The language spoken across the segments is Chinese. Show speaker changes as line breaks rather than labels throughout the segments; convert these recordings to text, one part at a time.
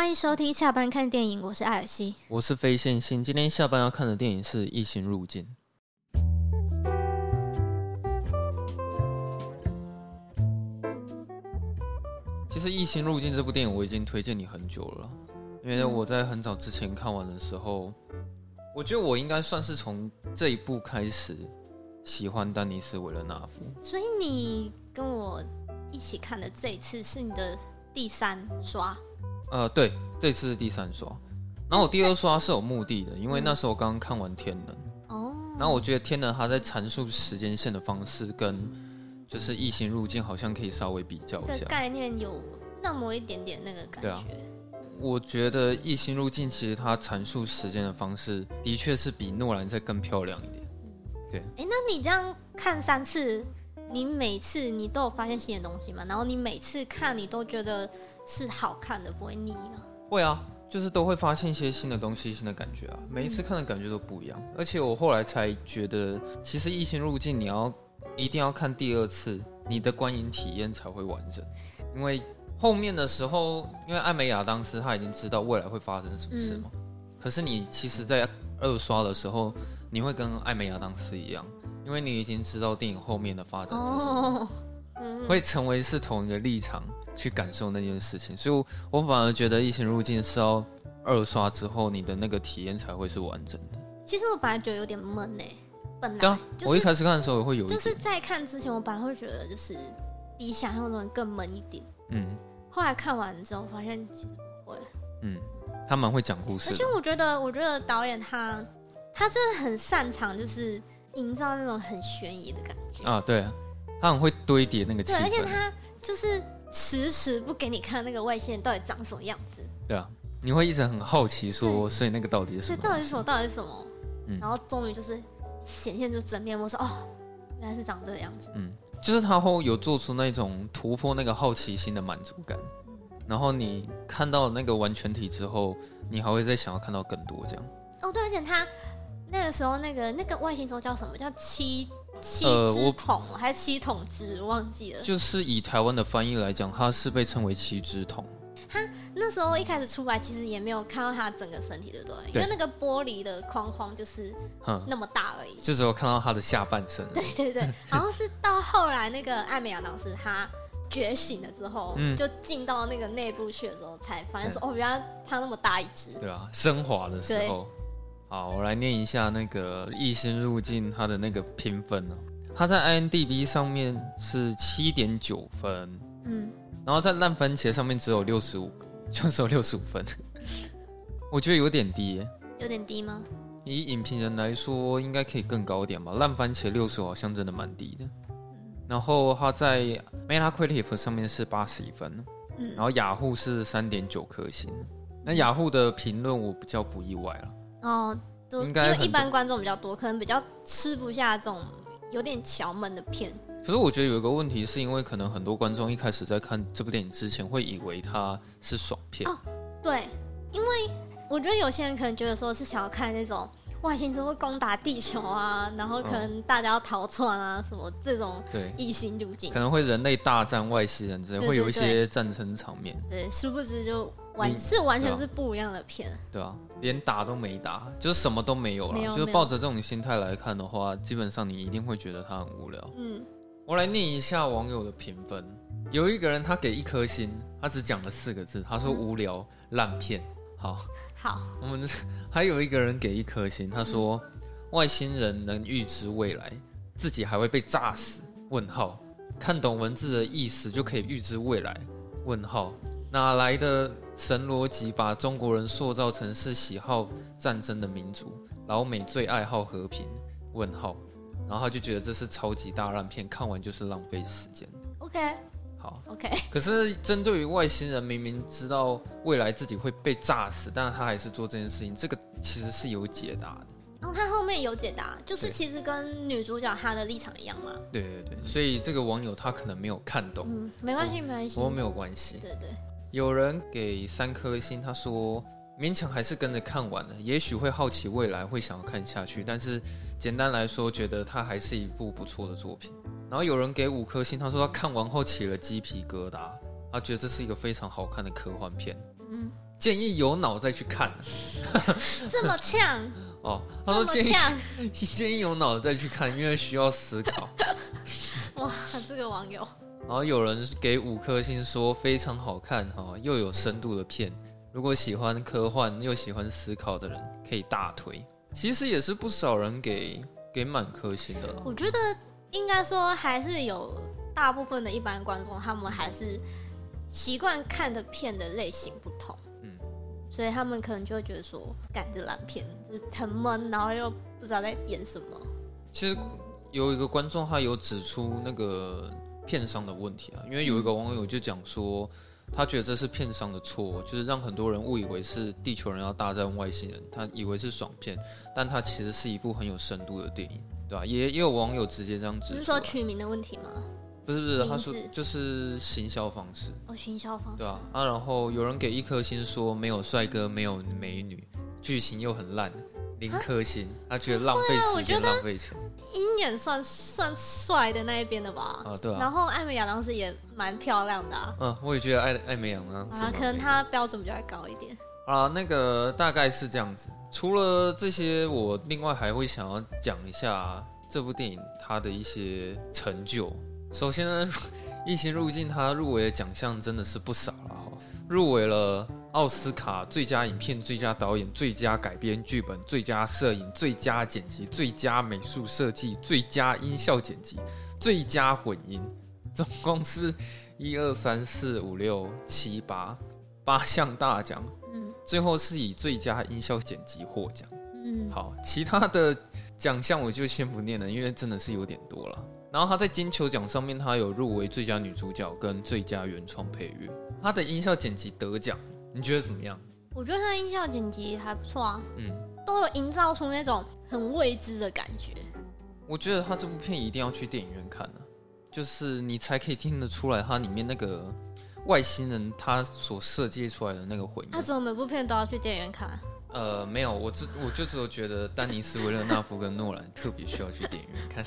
欢迎收听下班看电影，我是艾尔西，
我是非线性。今天下班要看的电影是《异形入境》。其实《异形入境》这部电影我已经推荐你很久了，因为我在很早之前看完的时候，我觉得我应该算是从这一部开始喜欢丹尼斯·维勒纳夫。
所以你跟我一起看的这一次是你的第三刷。
呃，对，这次是第三刷，然后我第二刷是有目的的，因为那时候我刚刚看完《天能》哦，然后我觉得《天能》它在阐述时间线的方式跟就是《异形入境》好像可以稍微比较一下，
概念有那么一点点那个感觉。
我觉得《异形入境》其实它阐述时间的方式的确是比诺兰再更漂亮一点。对，
哎，那你这样看三次，你每次你都有发现新的东西吗？然后你每次看你都觉得？是好看的，不会腻吗？
会啊，就是都会发现一些新的东西、新的感觉啊。每一次看的感觉都不一样，而且我后来才觉得，其实《异形入境》你要一定要看第二次，你的观影体验才会完整。因为后面的时候，因为艾美亚当时他已经知道未来会发生什么事嘛。嗯、可是你其实，在二刷的时候，你会跟艾美亚当时一样，因为你已经知道电影后面的发展是什么。哦会成为是同一个立场去感受那件事情，所以我反而觉得《异形入境》是要二刷之后，你的那个体验才会是完整的。
其实我本来觉得有点闷呢，本来、
就是、我一开始看的时候也会有，
就是在看之前，我本来会觉得就是比想象中更闷一点。嗯，后来看完之后发现其实不会。
嗯，他蛮会讲故事，
而且我觉得，我觉得导演他他真的很擅长，就是营造那种很悬疑的感觉
啊，对。他很会堆叠那个气氛，
对，而且他就是迟迟不给你看那个外星人到底长什么样子。
对啊，你会一直很好奇说，所以那个到底是什么？
到底是什么？到底是什么？嗯，然后终于就是显现出真面目，说哦，原来是长这个样子。
嗯，就是他会有做出那种突破那个好奇心的满足感。嗯，然后你看到那个完全体之后，你还会再想要看到更多这样。
哦，对，而且他那个时候那个那个外星人叫什么？叫七。七只瞳、呃、还是七瞳之？忘记了。
就是以台湾的翻译来讲，它是被称为七只桶。
它那时候一开始出来，其实也没有看到它整个身体，对不对？对，因为那个玻璃的框框就是那么大而已。
就只有看到它的下半身。
对对对，然后是到后来那个艾美亚当时他觉醒了之后，嗯、就进到那个内部去的时候，才发现说哦，原来他那么大一只。
对啊，升华的时候。好，我来念一下那个《异星入境》它的那个评分呢。它在 I N D B 上面是七点九分，嗯，然后在烂番茄上面只有六十五，就只有六十五分，我觉得有点低耶。
有点低吗？
以影评人来说，应该可以更高一点吧。烂番茄六十好像真的蛮低的。然后它在 Metacritic 上面是八十一分，嗯，然后雅虎是三点九颗星。那雅虎的评论我比较不意外了。
哦，都因为一般观众比较多，可能比较吃不下这种有点乔闷的片。
可是我觉得有一个问题，是因为可能很多观众一开始在看这部电影之前，会以为它是爽片。哦，
对，因为我觉得有些人可能觉得说是想要看那种外星人会攻打地球啊，然后可能大家要逃窜啊，什么这种对异星入境，
可能会人类大战外星人之类，会有一些战争场面。
对，殊不知就。完是完全是不一样的片，
对啊，连打都没打，就是什么都没有了。有就是抱着这种心态来看的话，基本上你一定会觉得它很无聊。嗯，我来念一下网友的评分。有一个人他给一颗星，他只讲了四个字，他说无聊烂、嗯、片。好，
好，
我们 还有一个人给一颗星，他说、嗯、外星人能预知未来，自己还会被炸死？问号，看懂文字的意思就可以预知未来？问号。哪来的神逻辑把中国人塑造成是喜好战争的民族？老美最爱好和平？问号，然后他就觉得这是超级大烂片，看完就是浪费时间。
OK，
好
，OK。
可是针对于外星人明明知道未来自己会被炸死，但是他还是做这件事情，这个其实是有解答的。
然后、哦、他后面有解答，就是其实跟女主角她的立场一样嘛。
对对对，所以这个网友他可能没有看懂。
嗯，没关系，没关系，
不过没有关系。
对对。
有人给三颗星，他说勉强还是跟着看完了，也许会好奇未来，会想要看下去。但是简单来说，觉得它还是一部不错的作品。然后有人给五颗星，他说他看完后起了鸡皮疙瘩，他觉得这是一个非常好看的科幻片。嗯，建议有脑再去看。
这么呛
哦，他说建议 建议有脑的再去看，因为需要思考。
哇，这个网友。
然后有人给五颗星说非常好看哈，又有深度的片。如果喜欢科幻又喜欢思考的人，可以大推。其实也是不少人给给满颗星的。
我觉得应该说还是有大部分的一般观众，他们还是习惯看的片的类型不同，嗯，所以他们可能就会觉得说，赶着烂片就是很闷，然后又不知道在演什么。
其实有一个观众他有指出那个。片商的问题啊，因为有一个网友就讲说，他觉得这是片商的错，就是让很多人误以为是地球人要大战外星人，他以为是爽片，但它其实是一部很有深度的电影，对吧？也也有网友直接这样指出，
是说取名的问题吗？
不是不是，他说就是行销方式
哦，行销方式
对吧？啊，然后有人给一颗星说没有帅哥，没有美女，剧情又很烂。零颗星，他觉得浪费时间、浪费钱。
鹰眼算算帅的那一边的吧？
啊，对啊。
然后艾美亚当时也蛮漂亮的啊。
嗯，我也觉得艾艾美亚当时。
啊，可能他标准比较高一点。
啊，那个大概是这样子。除了这些，我另外还会想要讲一下这部电影它的一些成就。首先呢，《异形入境》它入围的奖项真的是不少了。入围了奥斯卡最佳影片、最佳导演、最佳改编剧本、最佳摄影、最佳剪辑、最佳美术设计、最佳音效剪辑、最佳混音，总共是一二三四五六七八八项大奖。嗯，最后是以最佳音效剪辑获奖。嗯，好，其他的奖项我就先不念了，因为真的是有点多了。然后他在金球奖上面，他有入围最佳女主角跟最佳原创配乐。他的音效剪辑得奖，你觉得怎么样？
我觉得他的音效剪辑还不错啊，嗯，都有营造出那种很未知的感觉。
我觉得他这部片一定要去电影院看啊，就是你才可以听得出来，它里面那个外星人他所设计出来的那个混音。
他怎么每部片都要去电影院看？
呃，没有，我只我就只有觉得丹尼斯维勒纳夫跟诺兰特别需要去电影院看，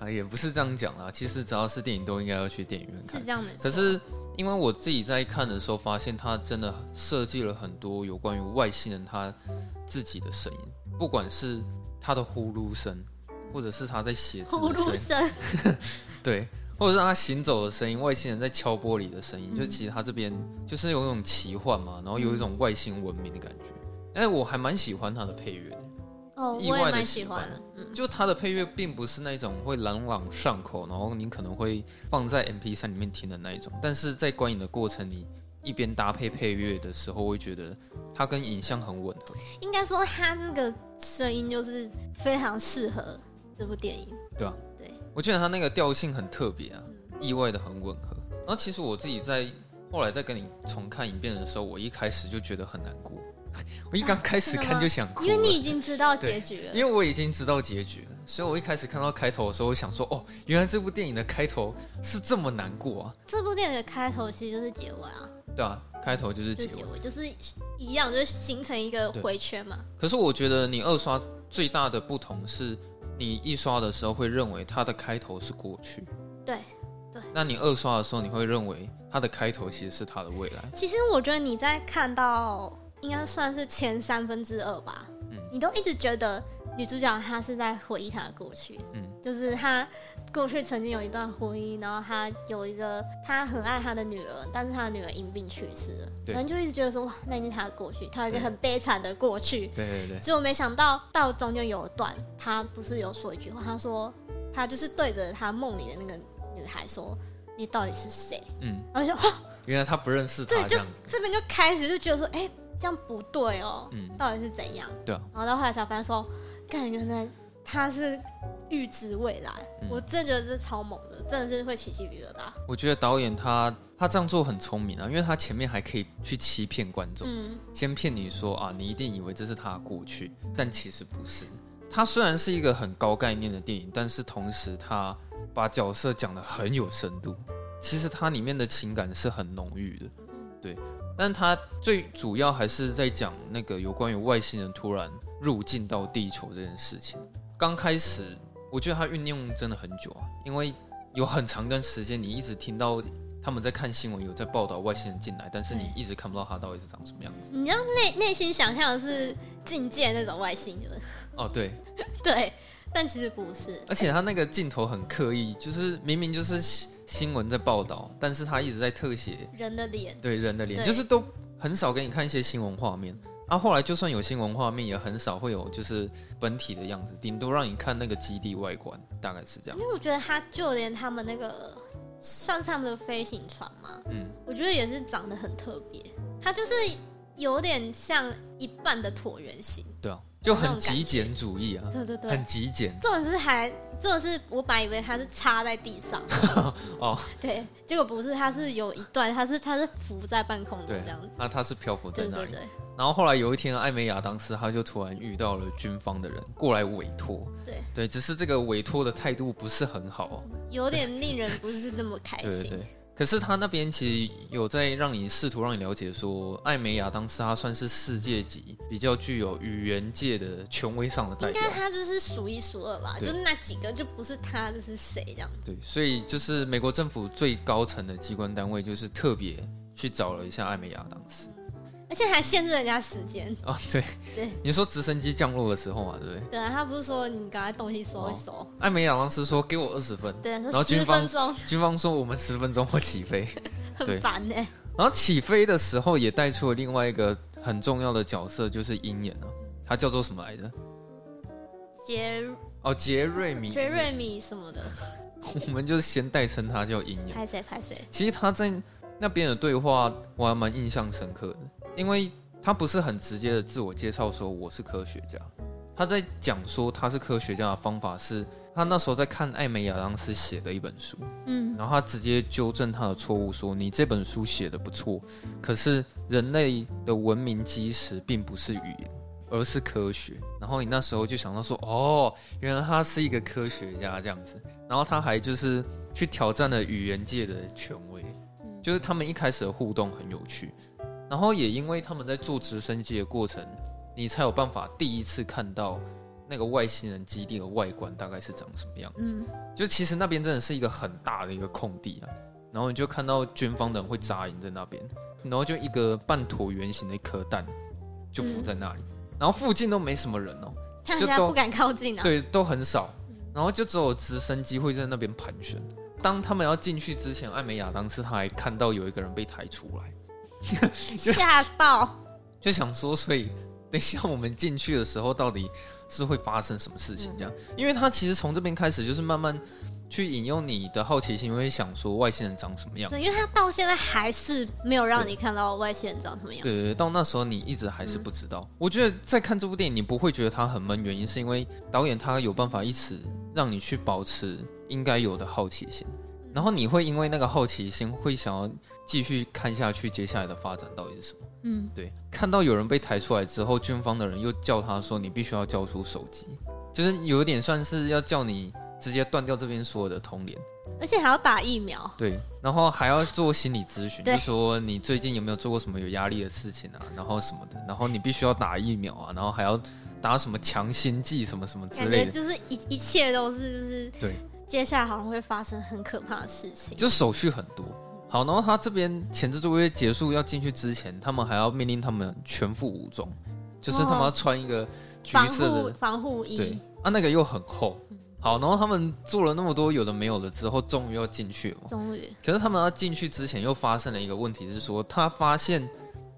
啊，也不是这样讲啦。其实只要是电影都应该要去电影院看。
是这样的。
可是因为我自己在看的时候，发现他真的设计了很多有关于外星人他自己的声音，不管是他的呼噜声，或者是他在写字的声音，呼噜声，对。或者是他行走的声音，外星人在敲玻璃的声音，嗯、就其实他这边就是有一种奇幻嘛，然后有一种外星文明的感觉。哎、嗯，我还蛮喜欢他的配乐的，
哦，
意外的
喜欢。嗯，
就他的配乐并不是那种会朗朗上口，然后你可能会放在 M P 三里面听的那一种，但是在观影的过程里，一边搭配配乐的时候，会觉得它跟影像很吻合。
应该说，他这个声音就是非常适合这部电影，
对吧？我觉得他那个调性很特别啊，意外的很吻合。然后其实我自己在后来再跟你重看一遍的时候，我一开始就觉得很难过。我一刚开始看就想哭，
因为你已经知道结局了。
因为我已经知道结局了，所以我一开始看到开头的时候，我想说，哦，原来这部电影的开头是这么难过啊！
这部电影的开头其实就是结尾啊。
对啊，开头就是结尾，
结尾就是一样，就是形成一个回圈嘛。
可是我觉得你二刷最大的不同是。你一刷的时候会认为它的开头是过去，
对，对。
那你二刷的时候，你会认为它的开头其实是它的未来。
其实我觉得你在看到应该算是前三分之二吧，嗯，你都一直觉得女主角她是在回忆她的过去，嗯，就是她。过去曾经有一段婚姻，然后她有一个她很爱她的女儿，但是她的女儿因病去世了，可能就一直觉得说哇，那已经是他的过去，她有一个很悲惨的过去。
对对对。
所以我没想到到中间有一段，她不是有说一句话，她说她就是对着她梦里的那个女孩说：“你到底是谁？”嗯，然后就 哇，
原来她不认识他。
对，就这边就开始就觉得说，哎、欸，这样不对哦，嗯，到底是怎样？
对啊。
然后到后来才发现说，看原来他是。预知未来，嗯、我真的觉得这超猛的，真的是会起鸡皮疙瘩。
我觉得导演他他这样做很聪明啊，因为他前面还可以去欺骗观众，嗯、先骗你说啊，你一定以为这是他的过去，但其实不是。他虽然是一个很高概念的电影，但是同时他把角色讲得很有深度。其实它里面的情感是很浓郁的，对。但他最主要还是在讲那个有关于外星人突然入境到地球这件事情。刚开始。我觉得他运用真的很久啊，因为有很长一段时间，你一直听到他们在看新闻，有在报道外星人进来，但是你一直看不到他到底是长什么样子。
你要内内心想象的是境界那种外星人。
哦，对，
对，但其实不是。
而且他那个镜头很刻意，就是明明就是新闻在报道，但是他一直在特写
人的脸。
对，人的脸，就是都很少给你看一些新闻画面。啊，后来就算有新闻画面，也很少会有就是本体的样子，顶多让你看那个基地外观，大概是这样。
因为我觉得他就连他们那个算是他们的飞行船嘛，嗯，我觉得也是长得很特别，它就是有点像一半的椭圆形。
就很极简主义啊，
对对对，
很极简。
这种是还，这种是我本来以为它是插在地上，哦，对，结果不是，它是有一段，它是它是浮在半空中这样子。
那它是漂浮在那里。
对对对。
然后后来有一天，艾美亚当时他就突然遇到了军方的人过来委托，
对
对，只是这个委托的态度不是很好，
有点令人不是那么开心。
对 对对。可是他那边其实有在让你试图让你了解说，艾美亚当时他算是世界级比较具有语言界的权威上的代表，
应该他就是数一数二吧，就那几个就不是他，这是谁这样子？
对，所以就是美国政府最高层的机关单位就是特别去找了一下艾美亚当时。
而且还限制人家时间
哦，对
对，
你说直升机降落的时候嘛，对不对？
对啊，他不是说你赶快东西收一收。哦、
艾美亚当时说给我二十分，
对，
然后军
方
军方说我们十分钟会起飞，
很烦呢。
然后起飞的时候也带出了另外一个很重要的角色，就是鹰眼啊，他叫做什么来着？
杰
哦，杰瑞米，
杰瑞米什么的，
我们就是先代称他叫鹰眼。
拍谁拍谁？
其实他在那边的对话我还蛮印象深刻的。因为他不是很直接的自我介绍说我是科学家，他在讲说他是科学家的方法是，他那时候在看艾美亚当时写的一本书，嗯，然后他直接纠正他的错误，说你这本书写的不错，可是人类的文明基石并不是语言，而是科学。然后你那时候就想到说，哦，原来他是一个科学家这样子，然后他还就是去挑战了语言界的权威，就是他们一开始的互动很有趣。然后也因为他们在做直升机的过程，你才有办法第一次看到那个外星人基地的外观大概是长什么样子。嗯，就其实那边真的是一个很大的一个空地啊，然后你就看到军方的人会扎营在那边，然后就一个半椭圆形的一颗蛋就浮在那里，然后附近都没什么人哦，
就都不敢靠近啊，
对，都很少，然后就只有直升机会在那边盘旋。当他们要进去之前，艾美亚当时他还看到有一个人被抬出来。
吓到，
就想说，所以等一下我们进去的时候，到底是会发生什么事情？这样，因为他其实从这边开始就是慢慢去引诱你的好奇心，会想说外星人长什么样？
对，因为他到现在还是没有让你看到外星人长什么样。
对对对，到那时候你一直还是不知道。我觉得在看这部电影，你不会觉得它很闷，原因是因为导演他有办法一直让你去保持应该有的好奇心。然后你会因为那个好奇心，会想要继续看下去，接下来的发展到底是什么？嗯，对。看到有人被抬出来之后，军方的人又叫他说：“你必须要交出手机。”就是有点算是要叫你直接断掉这边所有的通联，
而且还要打疫苗。
对，然后还要做心理咨询，就说你最近有没有做过什么有压力的事情啊？然后什么的，然后你必须要打疫苗啊，然后还要打什么强心剂什么什么之类的，
就是一一切都是就是
对。
接下来好像会发生很可怕的事情，
就手续很多。好，然后他这边前置作业结束要进去之前，他们还要命令他们全副武装，就是他们要穿一个橘色的
防护衣。
对，啊，那个又很厚。好，然后他们做了那么多有的没有的之后，终于要进去了。
终于。
可是他们要进去之前，又发生了一个问题，是说他发现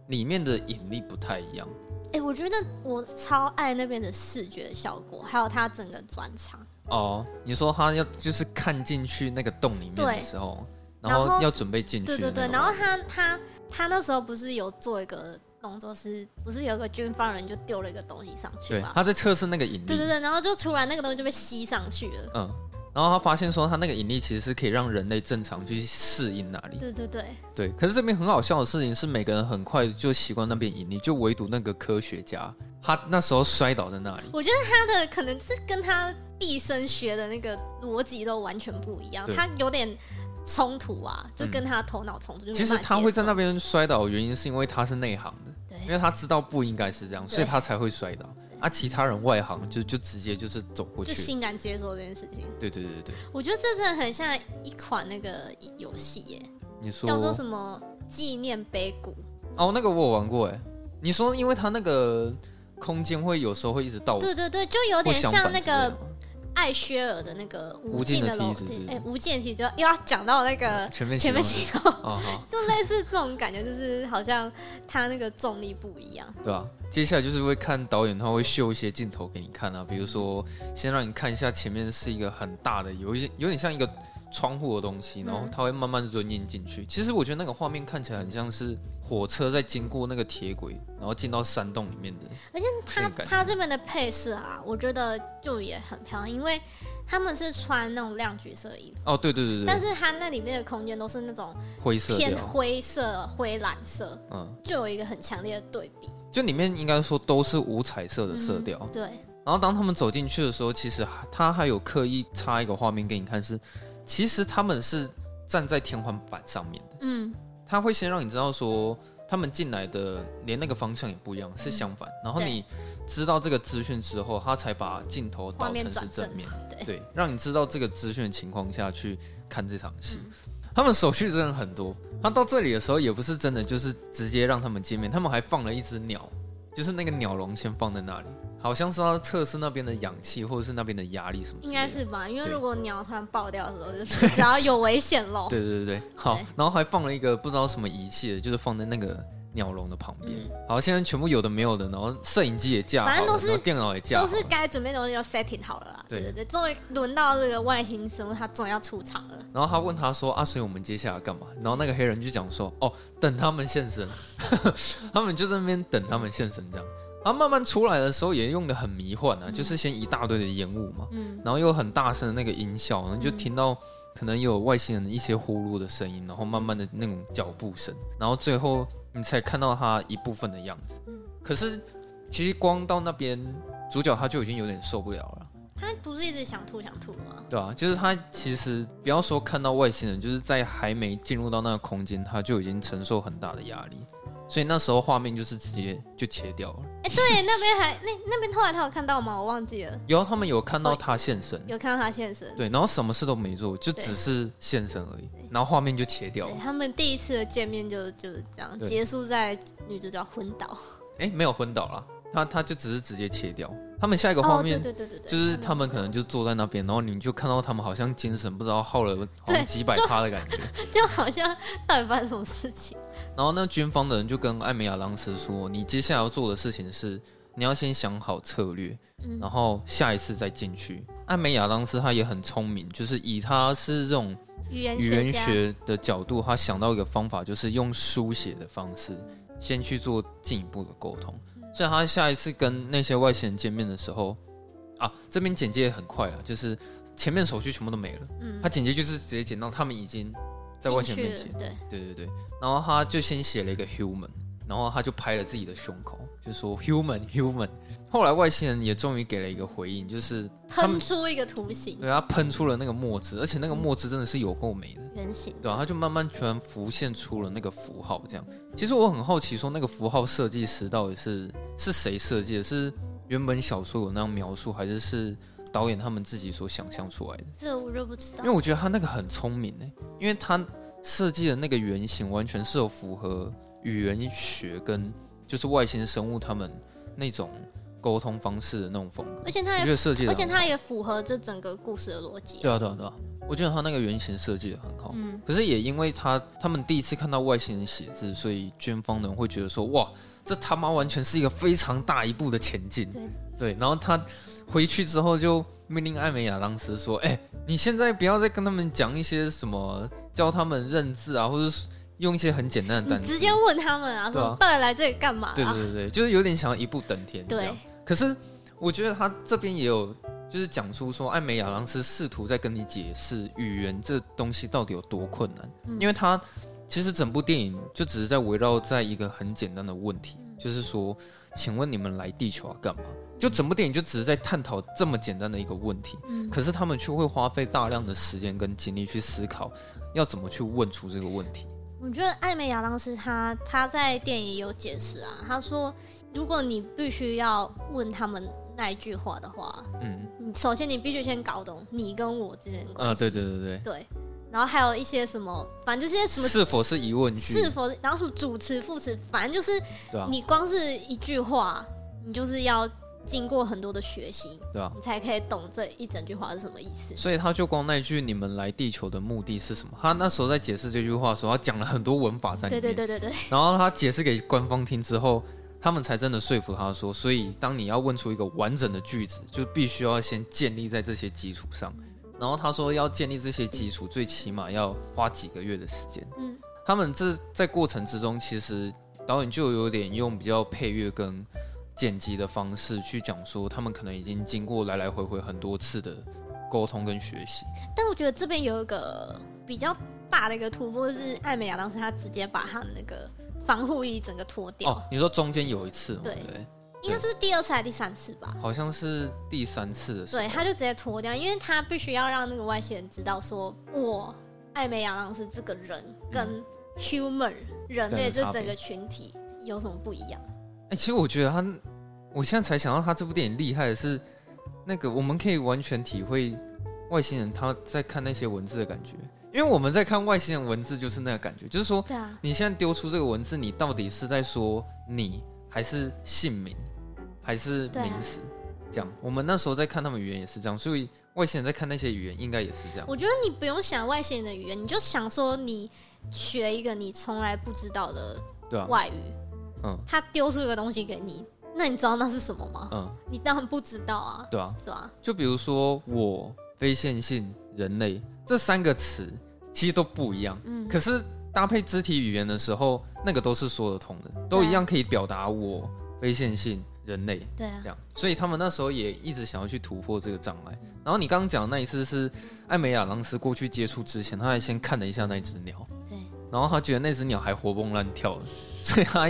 里面的引力不太一样。
哎、欸，我觉得我超爱那边的视觉效果，还有他整个转场。
哦，你说他要就是看进去那个洞里面的时候，然后要准备进去。
对对对，然后他他他那时候不是有做一个动作，是不是有个军方人就丢了一个东西上去？
对，他在测试那个引力。
对对对，然后就突然那个东西就被吸上去了。
嗯，然后他发现说他那个引力其实是可以让人类正常去适应那里。
对对对。
对，可是这边很好笑的事情是，每个人很快就习惯那边引力，就唯独那个科学家，他那时候摔倒在那里。
我觉得他的可能是跟他。毕生学的那个逻辑都完全不一样，他有点冲突啊，就跟他头脑冲突。
其实他会在那边摔倒的原因是因为他是内行的，因为他知道不应该是这样，所以他才会摔倒。啊，其他人外行就就直接就是走过去，
就欣然接受这件事情。
对对对对对，
我觉得这真的很像一款那个游戏耶，
你说
叫做什么纪念碑谷？
哦，那个我有玩过哎。你说，因为他那个空间会有时候会一直倒，
对对对，就有点像那个。艾薛尔的那个无尽的楼梯，哎，无尽的梯子又要讲到那个全面全面启动，就类似这种感觉，就是好像他那个重力不一样，
对啊，接下来就是会看导演他会秀一些镜头给你看啊，比如说先让你看一下前面是一个很大的，有一些有点像一个。窗户的东西，然后它会慢慢的钻进去。其实我觉得那个画面看起来很像是火车在经过那个铁轨，然后进到山洞里面的。
而且它它这边的配色啊，我觉得就也很漂亮，因为他们是穿那种亮橘色的衣服。
哦，对对对对。
但是它那里面的空间都是那种
灰色、
偏灰色、灰蓝色，嗯，就有一个很强烈的对比。
就里面应该说都是五彩色的色调。
嗯，对。
然后当他们走进去的时候，其实他还有刻意插一个画面给你看是。其实他们是站在天花板上面的，嗯，他会先让你知道说他们进来的连那个方向也不一样，是相反。然后你知道这个资讯之后，他才把镜头导成是正面，对，对，让你知道这个资讯的情况下去看这场戏。他们手续真的很多，他到这里的时候也不是真的就是直接让他们见面，他们还放了一只鸟。就是那个鸟笼先放在那里，好像是要测试那边的氧气或者是那边的压力什么。应该
是吧，因为如果鸟突然爆掉的时候，就是只要有危险喽。
对对对对，好，然后还放了一个不知道什么仪器的，就是放在那个。鸟笼的旁边，嗯、好，现在全部有的没有的，然后摄影机也架好了，
反正都是
电脑也架好了，
都是该准备的东西要 setting 好了啦。对对对，终于轮到这个外星生物，他终于要出场了。
然后他问他说：“啊，所以我们接下来干嘛？”然后那个黑人就讲说：“哦，等他们现身。”他们就在那边等他们现身，这样。然后慢慢出来的时候也用的很迷幻啊，嗯、就是先一大堆的烟雾嘛，嗯，然后又很大声的那个音效，然后就听到可能有外星人的一些呼噜的声音，然后慢慢的那种脚步声，然后最后。你才看到他一部分的样子，嗯，可是其实光到那边，主角他就已经有点受不了了。
他不是一直想吐想吐吗？
对啊，就是他其实不要说看到外星人，就是在还没进入到那个空间，他就已经承受很大的压力。所以那时候画面就是直接就切掉了。
哎、欸，对，那边还那那边后来他有看到吗？我忘记了。
有，他们有看到他现身，
有看到他现身。
对，然后什么事都没做，就只是现身而已。然后画面就切掉了。
他们第一次的见面就就是这样结束在女主角昏倒。
哎、欸，没有昏倒了。他他就只是直接切掉，他们下一个画面，就是他们可能就坐在那边，然后你就看到他们好像精神不知道耗了好像几百趴的感觉，
就好像到底发生什么事情。
然后那军方的人就跟艾美亚当斯说：“你接下来要做的事情是，你要先想好策略，然后下一次再进去。”艾美亚当斯他也很聪明，就是以他是这种语言语言学的角度，他想到一个方法，就是用书写的方式先去做进一步的沟通。所以他下一次跟那些外星人见面的时候，啊，这边简介也很快啊，就是前面手续全部都没了，嗯，他简介就是直接剪到他们已经在外星人面前，对。对对对，然后他就先写了一个 human，然后他就拍了自己的胸口，就说 human human。后来外星人也终于给了一个回应，就是
喷出一个图形，
对，他喷出了那个墨汁，而且那个墨汁真的是有够美的
圆形，
对啊，他就慢慢全浮现出了那个符号，这样。其实我很好奇，说那个符号设计师到底是是谁设计的？是原本小说有那样描述，还是是导演他们自己所想象出来的？
这我就不知道，
因为我觉得他那个很聪明诶，因为他设计的那个圆形完全是有符合语言学跟就是外星生物他们那种。沟通方式的那种风格，
而且它也设计，而且它也符合这整个故事的逻辑。
对啊，对啊，对啊！我觉得他那个原型设计的很好。嗯，可是也因为他他们第一次看到外星人写字，所以军方的人会觉得说：“哇，这他妈完全是一个非常大一步的前进。”对对。然后他回去之后就命令艾美亚当时说：“哎，你现在不要再跟他们讲一些什么教他们认字啊，或者用一些很简单的单词，
直接问他们啊，说到底来这里干嘛？”
对对对对，就是有点想要一步登天。对。可是，我觉得他这边也有，就是讲出说，艾美亚当斯试图在跟你解释语言这东西到底有多困难，嗯、因为他其实整部电影就只是在围绕在一个很简单的问题，嗯、就是说，请问你们来地球要干嘛？就整部电影就只是在探讨这么简单的一个问题，嗯、可是他们却会花费大量的时间跟精力去思考，要怎么去问出这个问题。
我觉得艾美亚当斯他他在电影也有解释啊，他说。如果你必须要问他们那一句话的话，嗯，首先你必须先搞懂你跟我之间的关系。
啊，对对对对，
对。然后还有一些什么，反正就是些什么
是否是疑问句，
是否，然后什么主词副词，反正就是，你光是一句话，你就是要经过很多的学习，
对啊，
你才可以懂这一整句话是什么意思。
所以他就光那一句“你们来地球的目的是什么”，他那时候在解释这句话的时候，他讲了很多文法在里面，
对对对对对。
然后他解释给官方听之后，他们才真的说服他说，所以当你要问出一个完整的句子，就必须要先建立在这些基础上。然后他说要建立这些基础，最起码要花几个月的时间。嗯，他们这在过程之中，其实导演就有点用比较配乐跟剪辑的方式去讲说，他们可能已经经过来来回回很多次的沟通跟学习。
但我觉得这边有一个比较大的一个突破是，艾美亚当时他直接把他的那个防护衣整个脱掉。
哦，你说中间有一次吗？
对。对应该是第二次还是第三次吧？
好像是第三次的时候。
对，他就直接脱掉，因为他必须要让那个外星人知道说，说我艾美亚当斯这个人跟 human、嗯、人类这整个群体有什么不一样？
哎、欸，其实我觉得他，我现在才想到他这部电影厉害的是，那个我们可以完全体会外星人他在看那些文字的感觉，因为我们在看外星人文字就是那个感觉，就是说，对啊，你现在丢出这个文字，你到底是在说你还是姓名？还是名词，这样。我们那时候在看他们语言也是这样，所以外星人在看那些语言应该也是这样。
我觉得你不用想外星人的语言，你就想说你学一个你从来不知道的外语，嗯，他丢出一个东西给你，那你知道那是什么吗？嗯，你当然不知道啊，
对啊，
是吧？
就比如说我非线性人类这三个词其实都不一样，嗯，可是搭配肢体语言的时候，那个都是说得通的，都一样可以表达我非线性。人类对啊，这样，所以他们那时候也一直想要去突破这个障碍。然后你刚刚讲的那一次是艾美亚当斯过去接触之前，他还先看了一下那只鸟，对，然后他觉得那只鸟还活蹦乱跳的，所以他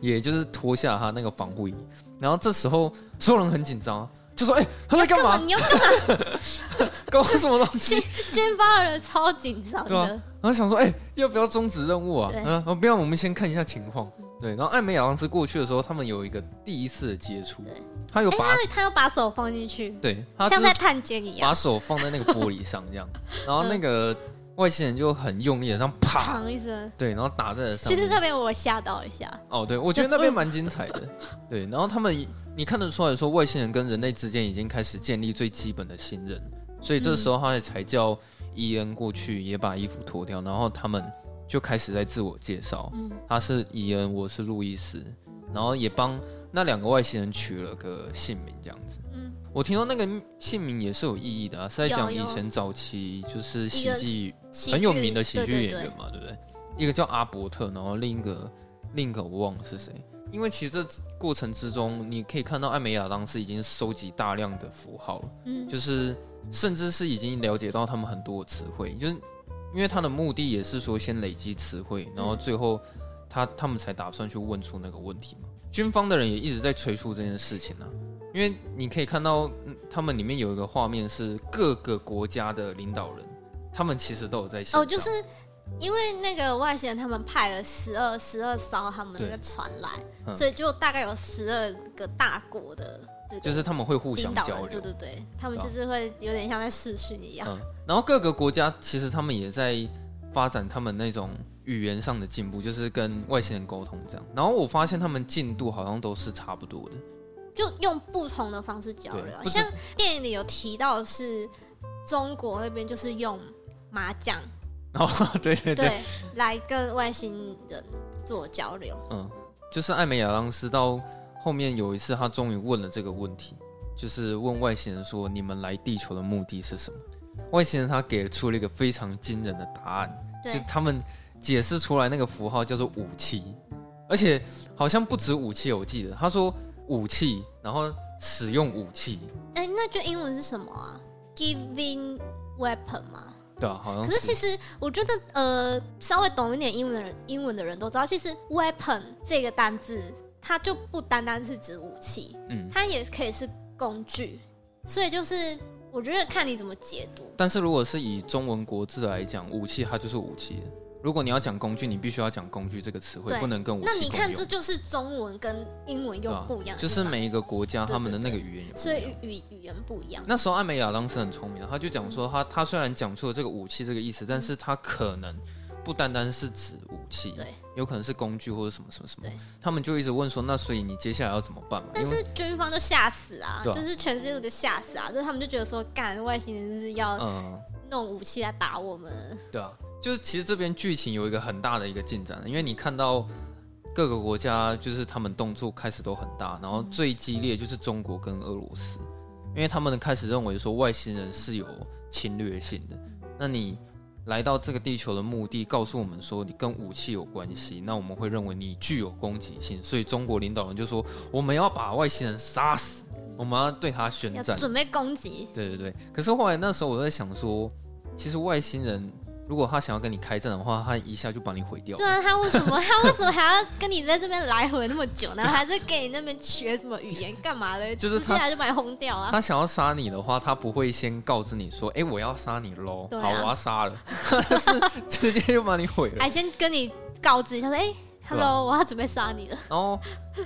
也就是脱下他那个防护衣。然后这时候所有人很紧张，就说：“哎、欸，他在干嘛？
你要干嘛？
搞什么东西？”
军方的人超紧张的，
然后想说：“哎、欸，要不要终止任务啊？”嗯，哦，不要，我们先看一下情况。对，然后艾美亚当斯过去的时候，他们有一个第一次的接触。对，他有把他
他要把手放进去，
对，
像在探监一样，
把手放在那个玻璃上这样，然后那个外星人就很用力的这样啪一声，对，然后打在了上面。
其实那边我吓到一下。
哦，对，我觉得那边蛮精彩的。对，然后他们你看得出来说，外星人跟人类之间已经开始建立最基本的信任，所以这时候他也才叫伊恩过去也把衣服脱掉，然后他们。就开始在自我介绍，嗯，他是伊恩，我是路易斯，然后也帮那两个外星人取了个姓名，这样子。嗯，我听到那个姓名也是有意义的啊，是在讲以前早期就是喜剧很有名的喜剧演员嘛，对不对？一个叫阿伯特，然后另一个另一个我忘了是谁。因为其实这过程之中，你可以看到艾美亚当时已经收集大量的符号，嗯，就是甚至是已经了解到他们很多的词汇，就是。因为他的目的也是说先累积词汇，然后最后他他们才打算去问出那个问题嘛。军方的人也一直在催促这件事情呢、啊。因为你可以看到他们里面有一个画面是各个国家的领导人，他们其实都有在想。
哦，就是因为那个外星人他们派了十二十二艘他们那个船来，嗯、所以就大概有十二个大国的。
就是他们会互相交流，
对对对，他们就是会有点像在试训一样。嗯，
然后各个国家其实他们也在发展他们那种语言上的进步，就是跟外星人沟通这样。然后我发现他们进度好像都是差不多的，
就用不同的方式交流。像电影里有提到的是中国那边就是用麻将，
哦，对对对，对，
来跟外星人做交流。
嗯，就是艾美亚当斯到。后面有一次，他终于问了这个问题，就是问外星人说：“你们来地球的目的是什么？”外星人他给出了一个非常惊人的答案，就他们解释出来那个符号叫做武器，而且好像不止武器，我记得他说武器，然后使用武器。
哎、欸，那句英文是什么啊？Giving weapon 吗？
对啊，好像是。
可是其实我觉得，呃，稍微懂一点英文的人，英文的人都知道，其实 weapon 这个单字。它就不单单是指武器，嗯，它也可以是工具，所以就是我觉得看你怎么解读。
但是如果是以中文国字来讲，武器它就是武器；如如果你要讲工具，你必须要讲工具这个词汇，不能跟武器。
那你看，这就是中文跟英文又不一样，
就是每一个国家他们的那个语言也不一样，
所以语语言不一样。
那时候艾美亚当时很聪明，他就讲说他，他他虽然讲出了这个武器这个意思，但是他可能不单单是指武器，对，有可能是工具或者什么什么什么。他们就一直问说，那所以你接下来要怎么办嘛？
但是军方就吓死啊，就是全世界都吓死啊，就是他们就觉得说，干外星人是要弄武器来打我们，
对啊。就是其实这边剧情有一个很大的一个进展，因为你看到各个国家就是他们动作开始都很大，然后最激烈就是中国跟俄罗斯，因为他们开始认为说外星人是有侵略性的。那你来到这个地球的目的，告诉我们说你跟武器有关系，那我们会认为你具有攻击性，所以中国领导人就说我们要把外星人杀死，我们要对他宣战，
准备攻击。
对对对。可是后来那时候我在想说，其实外星人。如果他想要跟你开战的话，他一下就把你毁掉。
对啊，他为什么 他为什么还要跟你在这边来回那么久呢？还在给你那边学什么语言干嘛的？就是接来就把你轰掉啊！
他想要杀你的话，他不会先告知你说：“哎、欸，我要杀你喽！”啊、好，我要杀了，他 是直接就把你毁了。
还先跟你告知一下说：“哎、欸。” Hello，我要准备杀你了。
然后，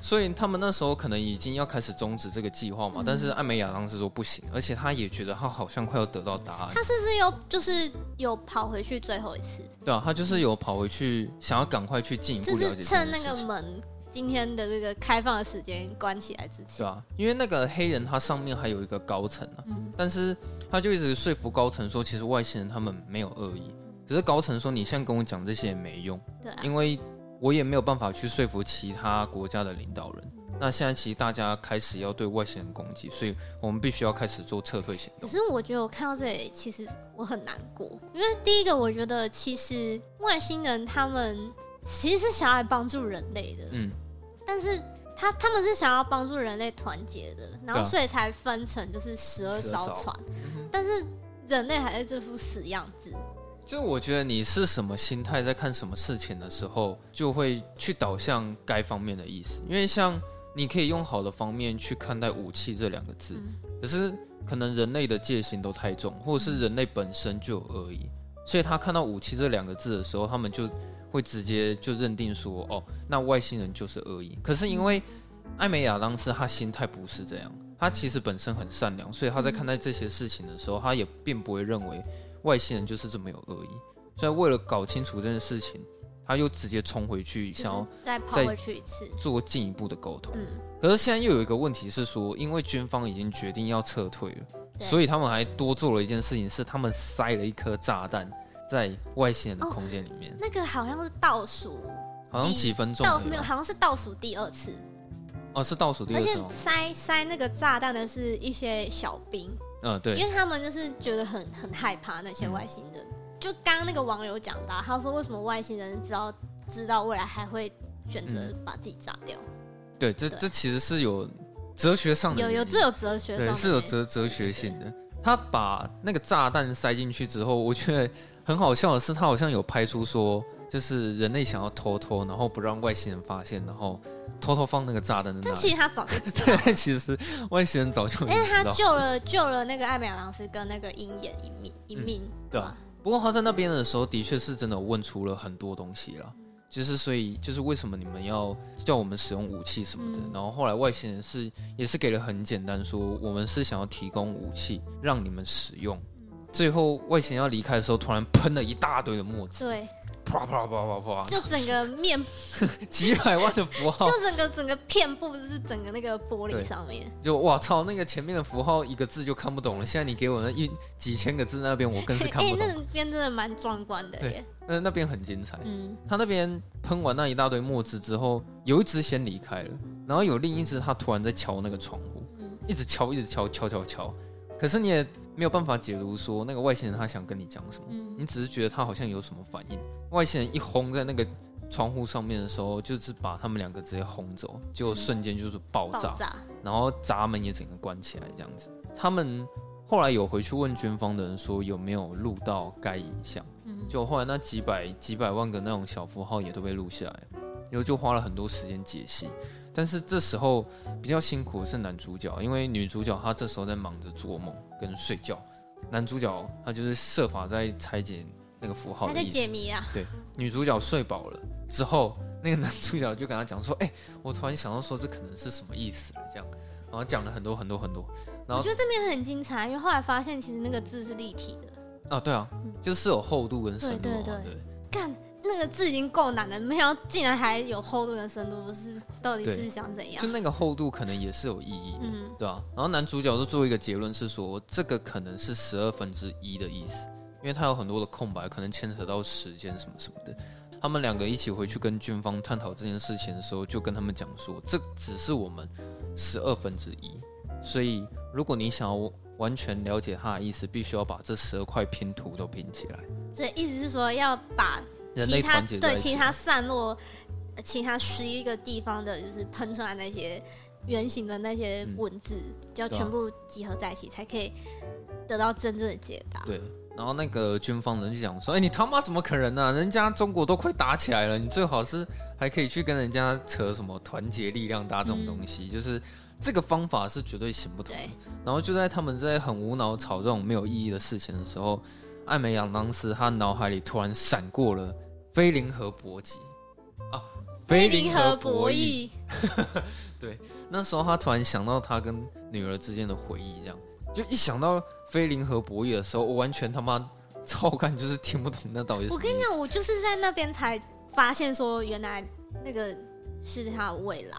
所以他们那时候可能已经要开始终止这个计划嘛。嗯、但是艾美亚当时说不行，而且他也觉得他好像快要得到答案。
他是不是有就是有跑回去最后一次？
对啊，他就是有跑回去，想要赶快去进一步了解。
就是趁那个门今天的这个开放的时间关起来之前。
对啊，因为那个黑人他上面还有一个高层啊，嗯、但是他就一直说服高层说，其实外星人他们没有恶意，只是高层说你现在跟我讲这些也没用，对、啊，因为。我也没有办法去说服其他国家的领导人。那现在其实大家开始要对外星人攻击，所以我们必须要开始做撤退行动。
可是我觉得我看到这里，其实我很难过，因为第一个，我觉得其实外星人他们其实是想要来帮助人类的，嗯，但是他他们是想要帮助人类团结的，然后所以才分成就是十二艘船，但是人类还是这副死样子。
就我觉得你是什么心态在看什么事情的时候，就会去导向该方面的意思。因为像你可以用好的方面去看待武器这两个字，可是可能人类的戒心都太重，或者是人类本身就有恶意，所以他看到武器这两个字的时候，他们就会直接就认定说，哦，那外星人就是恶意。可是因为艾美亚当时他心态不是这样，他其实本身很善良，所以他在看待这些事情的时候，他也并不会认为。外星人就是这么有恶意，所以为了搞清楚这件事情，他又直接冲回去，想要
再跑回去一次，
做进一步的沟通。嗯，可是现在又有一个问题是说，因为军方已经决定要撤退了，所以他们还多做了一件事情，是他们塞了一颗炸弹在外星人的空间里面。哦，
那个好像是倒数，
好像几分钟
倒没有，好像是倒数第二次。
哦，是倒数第二次。而且
塞塞那个炸弹的是一些小兵。
嗯，对，
因为他们就是觉得很很害怕那些外星人。嗯、就刚刚那个网友讲的，他说为什么外星人知道知道未来还会选择把自己炸掉？嗯、对，
这对这其实是有哲学上的，
有有这有哲学上的，
对，是有哲哲学性的。他把那个炸弹塞进去之后，我觉得很好笑的是，他好像有拍出说。就是人类想要偷偷，然后不让外星人发现，然后偷偷放那个炸弹的那里。
但其实他早就知道。
对，其实外星人早就。因为
他救了救了那个艾美亚当斯跟那个鹰眼一命一命，嗯、对、啊？
不过他在那边的时候，的确是真的问出了很多东西了。就是所以就是为什么你们要叫我们使用武器什么的？嗯、然后后来外星人是也是给了很简单说，我们是想要提供武器让你们使用。最后外星人要离开的时候，突然喷了一大堆的墨汁。
对。
啪啪啪啪啪！
就整个面
几百万的符号，
就整个整个片布就是整个那个玻璃上面，
就哇操，那个前面的符号一个字就看不懂了。现在你给我那一几千个字那边，我更是看不懂。
欸、那边真的蛮壮观的耶，
那那边很精彩。嗯，他那边喷完那一大堆墨汁之后，有一只先离开了，然后有另一只他突然在敲那个窗户，嗯、一直敲，一直敲，敲敲敲。可是你也没有办法解读说那个外星人他想跟你讲什么，嗯、你只是觉得他好像有什么反应。外星人一轰在那个窗户上面的时候，就是把他们两个直接轰走，结果瞬间就是爆炸，爆炸然后闸门也整个关起来这样子。他们后来有回去问军方的人说有没有录到该影像，嗯、就后来那几百几百万个那种小符号也都被录下来，然后就花了很多时间解析。但是这时候比较辛苦的是男主角，因为女主角她这时候在忙着做梦跟睡觉，男主角他就是设法在拆解那个符号的意思。
还在解谜啊？
对，女主角睡饱了之后，那个男主角就跟他讲说：“哎、欸，我突然想到说这可能是什么意思了。”这样，然后讲了很多很多很多。然后
我觉得这边很精彩，因为后来发现其实那个字是立体的。
啊，对啊，嗯、就是有厚度跟深度。对对对，
对，干。那个字已经够难了，没想到竟然还有厚度跟深度，不是到底是想怎样？
就那个厚度可能也是有意义的，嗯，对啊。然后男主角就做一个结论是说，这个可能是十二分之一的意思，因为他有很多的空白，可能牵扯到时间什么什么的。他们两个一起回去跟军方探讨这件事情的时候，就跟他们讲说，这只是我们十二分之一，所以如果你想要完全了解他的意思，必须要把这十二块拼图都拼起来。
所以意思是说要把。其他对其他散落，其他十一个地方的，就是喷出来那些圆形的那些文字，嗯、就要全部集合在一起，才可以得到真正的解答。
对，然后那个军方人就讲说：“哎、欸，你他妈怎么可能呢、啊？人家中国都快打起来了，你最好是还可以去跟人家扯什么团结力量大这种东西，嗯、就是这个方法是绝对行不通的。对”然后就在他们在很无脑吵这种没有意义的事情的时候。艾美亚当时，他脑海里突然闪过了菲林和搏击啊，
菲林和博弈。
对，那时候他突然想到他跟女儿之间的回忆，这样就一想到菲林和博弈的时候，我完全他妈超感就是听不懂那到底是。
我跟你讲，我就是在那边才发现说，原来那个是他的未来。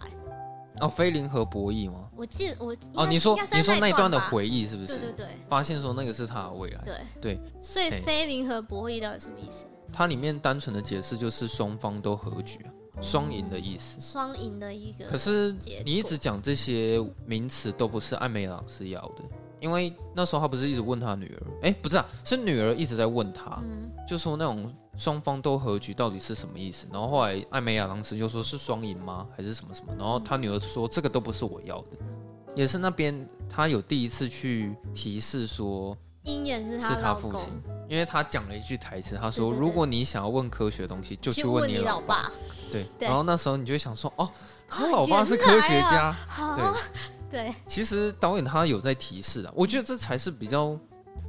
哦，非零和博弈吗？
我记得我
哦，你说你说那一段的回忆是不是？
对对对，
发现说那个是他的未来。
对
对，
所以非零和博弈到底什么意思？
它里面单纯的解释就是双方都和局，双赢的意思。
双赢的一个。
可是你一直讲这些名词都不是艾美老师要的，因为那时候他不是一直问他女儿，哎，不是啊，是女儿一直在问他，嗯、就说那种。双方都和局到底是什么意思？然后后来艾美亚当时就说是双赢吗？还是什么什么？然后他女儿说这个都不是我要的，也是那边他有第一次去提示说
鹰眼是
他父亲，因为他讲了一句台词，他说如果你想要问科学的东西，就去问你老爸。对，然后那时候你就想说哦，他老爸是科学家，对
对。
其实导演他有在提示啊，我觉得这才是比较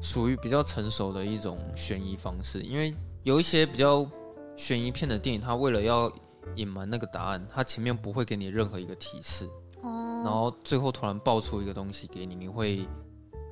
属于比较成熟的一种悬疑方式，因为。有一些比较悬疑片的电影，它为了要隐瞒那个答案，它前面不会给你任何一个提示，哦，然后最后突然爆出一个东西给你，你会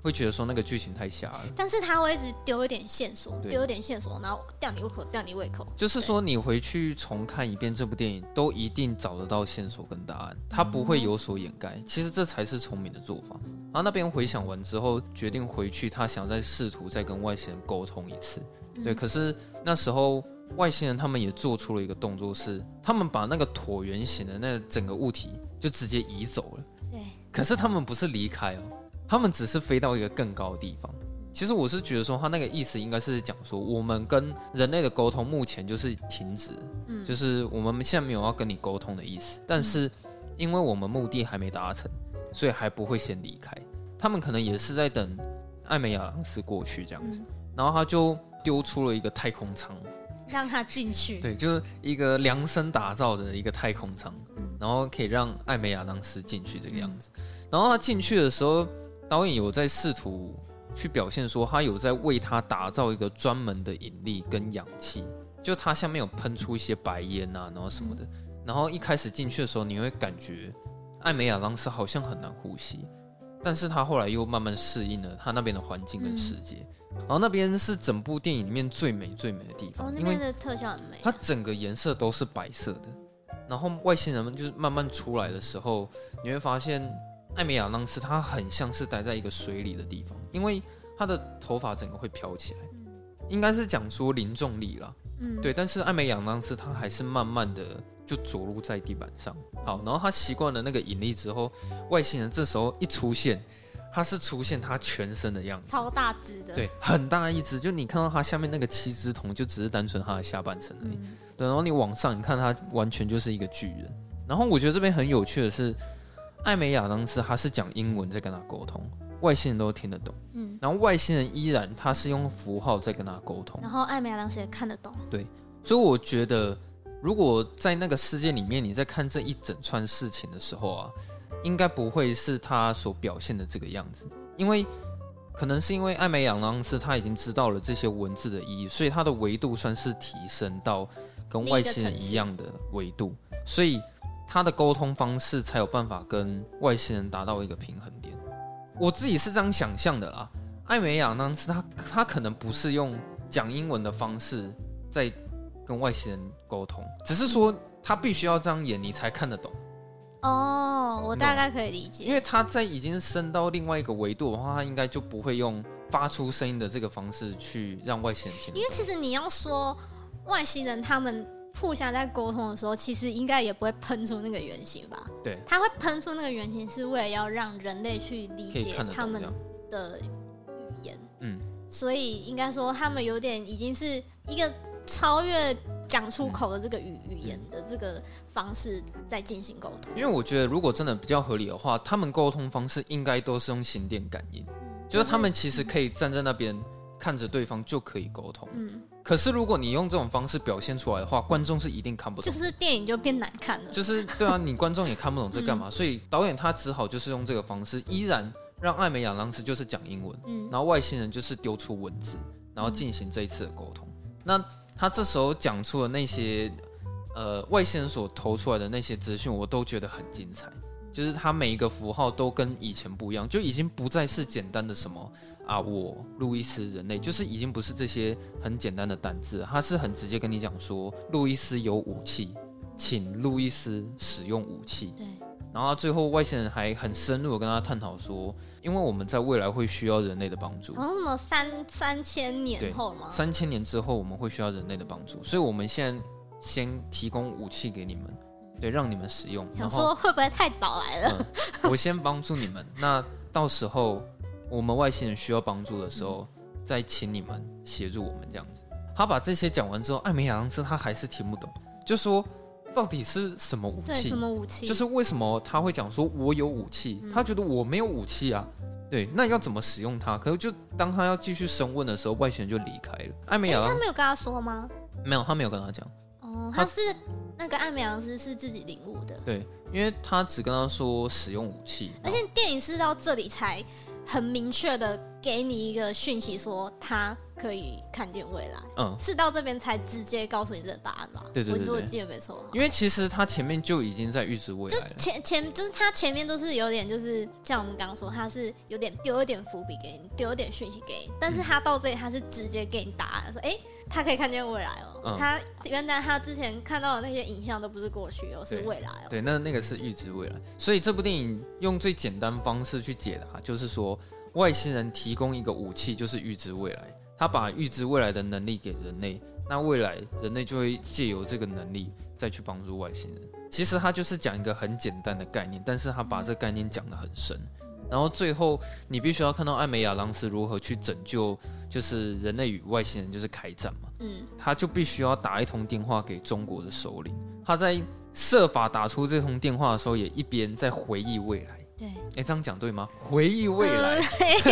会觉得说那个剧情太瞎了。
但是他会一直丢一点线索，丢一点线索，然后吊你胃口，吊你胃口。
就是说你回去重看一遍这部电影，都一定找得到线索跟答案，他不会有所掩盖。其实这才是聪明的做法。然后那边回想完之后，决定回去，他想再试图再跟外星人沟通一次。对，可是那时候外星人他们也做出了一个动作，是他们把那个椭圆形的那整个物体就直接移走了。对，可是他们不是离开哦，他们只是飞到一个更高的地方。其实我是觉得说，他那个意思应该是讲说，我们跟人类的沟通目前就是停止，嗯，就是我们现在没有要跟你沟通的意思。但是因为我们目的还没达成，所以还不会先离开。他们可能也是在等艾美亚当斯过去这样子，然后他就。丢出了一个太空舱，
让他进去。
对，就是一个量身打造的一个太空舱，嗯、然后可以让艾美亚当斯进去这个样子。嗯、然后他进去的时候，导演有在试图去表现说，他有在为他打造一个专门的引力跟氧气，就他下面有喷出一些白烟啊，然后什么的。嗯、然后一开始进去的时候，你会感觉艾美亚当时好像很难呼吸，但是他后来又慢慢适应了他那边的环境跟世界。嗯然后那边是整部电影里面最美最美的地方，因为
的特效很美，
它整个颜色都是白色的。然后外星人们就是慢慢出来的时候，你会发现艾美亚当斯她很像是待在一个水里的地方，因为她的头发整个会飘起来，应该是讲说零重力啦。嗯，对。但是艾美亚当斯她还是慢慢的就着陆在地板上。好，然后她习惯了那个引力之后，外星人这时候一出现。它是出现他全身的样子，
超大只的，
对，很大一只。就你看到它下面那个七只桶，就只是单纯它的下半身而已。嗯、对，然后你往上，你看它完全就是一个巨人。然后我觉得这边很有趣的是，艾美亚当斯他是讲英文在跟他沟通，外星人都听得懂。嗯，然后外星人依然他是用符号在跟他沟通，
然后艾美亚当斯也看得懂。
对，所以我觉得如果在那个世界里面，你在看这一整串事情的时候啊。应该不会是他所表现的这个样子，因为可能是因为艾美亚当斯他已经知道了这些文字的意义，所以他的维度算是提升到跟外星人一样的维度，所以他的沟通方式才有办法跟外星人达到一个平衡点。我自己是这样想象的啦，艾美亚当时他他可能不是用讲英文的方式在跟外星人沟通，只是说他必须要这样演，你才看得懂。
哦，我大概可以理解，
因为他在已经升到另外一个维度的话，他应该就不会用发出声音的这个方式去让外星人听。
因为其实你要说外星人他们互相在沟通的时候，其实应该也不会喷出那个原型吧？
对，
他会喷出那个原型是为了要让人类去理解他们的语言。嗯，所以应该说他们有点已经是一个超越。讲出口的这个语语言的这个方式在进行沟通，
因为我觉得如果真的比较合理的话，他们沟通方式应该都是用心电感应，嗯、就是他们其实可以站在那边看着对方就可以沟通。嗯，可是如果你用这种方式表现出来的话，观众是一定看不懂，
就是电影就变难看了。
就是对啊，你观众也看不懂在干嘛，嗯、所以导演他只好就是用这个方式，依然让艾美亚当时就是讲英文，嗯，然后外星人就是丢出文字，然后进行这一次的沟通。嗯、那他这时候讲出的那些，呃，外星人所投出来的那些资讯，我都觉得很精彩。就是他每一个符号都跟以前不一样，就已经不再是简单的什么啊，我路易斯人类，就是已经不是这些很简单的单字，他是很直接跟你讲说，路易斯有武器，请路易斯使用武器。对。然后最后外星人还很深入的跟他探讨说，因为我们在未来会需要人类的帮助。
好像什么三三千年后吗？
三千年之后我们会需要人类的帮助，所以我们现在先提供武器给你们，对，让你们使用。
想说会不会太早来了？
嗯、我先帮助你们，那到时候我们外星人需要帮助的时候，嗯、再请你们协助我们这样子。他把这些讲完之后，艾美亚当斯他还是听不懂，就说。到底是什么武器？
什么武器？
就是为什么他会讲说“我有武器”？嗯、他觉得我没有武器啊。对，那要怎么使用它？可是就当他要继续审问的时候，外星人就离开了。艾美亚，
他没有跟他说吗？
没有，他没有跟他讲。
哦，他是他那个艾美亚斯是自己领悟的。
对，因为他只跟他说使用武器，
而且电影是到这里才很明确的给你一个讯息，说他。可以看见未来，嗯，是到这边才直接告诉你这个答案吧？
对对对，
我记得没错。
因为其实他前面就已经在预知未来了，
前前就是他前面都是有点就是像我们刚刚说，他是有点丢一点伏笔给你，丢一点讯息给你，但是他到这里他是直接给你答案，说哎，他可以看见未来哦，嗯、他原来他之前看到的那些影像都不是过去哦，是未来哦。
对，那那个是预知未来，所以这部电影用最简单方式去解答，就是说外星人提供一个武器，就是预知未来。他把预知未来的能力给人类，那未来人类就会借由这个能力再去帮助外星人。其实他就是讲一个很简单的概念，但是他把这个概念讲得很深。然后最后你必须要看到艾美亚当斯如何去拯救，就是人类与外星人就是开战嘛。嗯，他就必须要打一通电话给中国的首领。他在设法打出这通电话的时候，也一边在回忆未来。对，哎，这样讲对吗？回忆未来，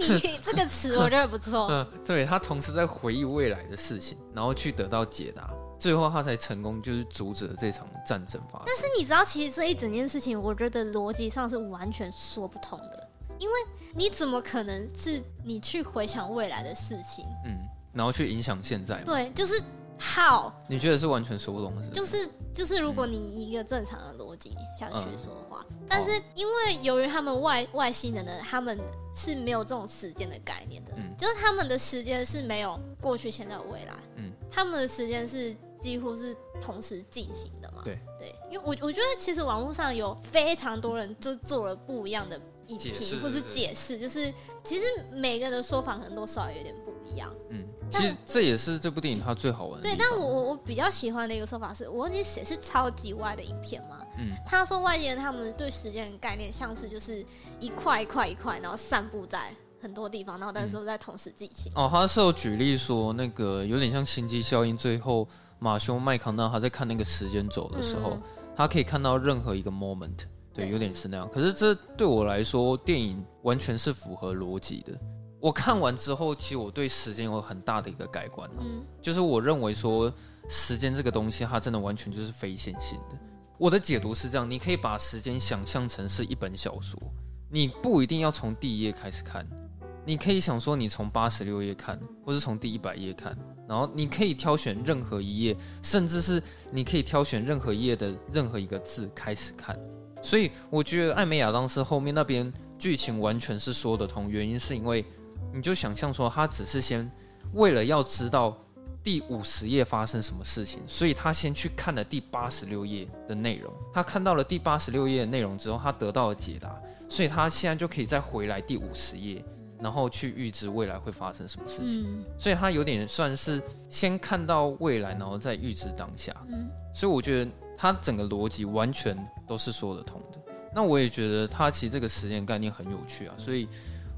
嗯、你这个词我觉得不错。嗯，
对，他同时在回忆未来的事情，然后去得到解答，最后他才成功，就是阻止了这场战争发生。
但是你知道，其实这一整件事情，我觉得逻辑上是完全说不通的，因为你怎么可能是你去回想未来的事情，
嗯，然后去影响现在？
对，就是。好，
你觉得是完全说不通的是？
就是就是，如果你以一个正常的逻辑下去说的话，嗯、但是因为由于他们外外星人呢，他们是没有这种时间的概念的，嗯，就是他们的时间是没有过去、现在、未来，嗯，他们的时间是几乎是同时进行的嘛，
对。
对，因为我我觉得其实网络上有非常多人就做了不一样的影评或是解释，就是其实每个人的说法可能都稍微有点不一样，嗯。
其实这也是这部电影它最好玩的。
对，但我我我比较喜欢的一个说法是，我忘记写是超级外的影片嘛。嗯。他说外星人他们对时间的概念像是就是一块一块一块，然后散布在很多地方，然后但是都在同时进行。
哦，他是有举例说那个有点像星际效应，最后马修麦康纳他在看那个时间轴的时候，嗯、他可以看到任何一个 moment，对，对有点是那样。可是这对我来说，电影完全是符合逻辑的。我看完之后，其实我对时间有很大的一个改观，嗯，就是我认为说时间这个东西，它真的完全就是非线性的。我的解读是这样，你可以把时间想象成是一本小说，你不一定要从第一页开始看，你可以想说，你从八十六页看，或是从第一百页看，然后你可以挑选任何一页，甚至是你可以挑选任何一页的任何一个字开始看。所以我觉得艾美亚当斯后面那边剧情完全是说得通，原因是因为你就想象说，他只是先为了要知道第五十页发生什么事情，所以他先去看了第八十六页的内容。他看到了第八十六页的内容之后，他得到了解答，所以他现在就可以再回来第五十页。然后去预知未来会发生什么事情，嗯、所以他有点算是先看到未来，然后再预知当下。嗯、所以我觉得他整个逻辑完全都是说得通的。那我也觉得他其实这个时间概念很有趣啊，所以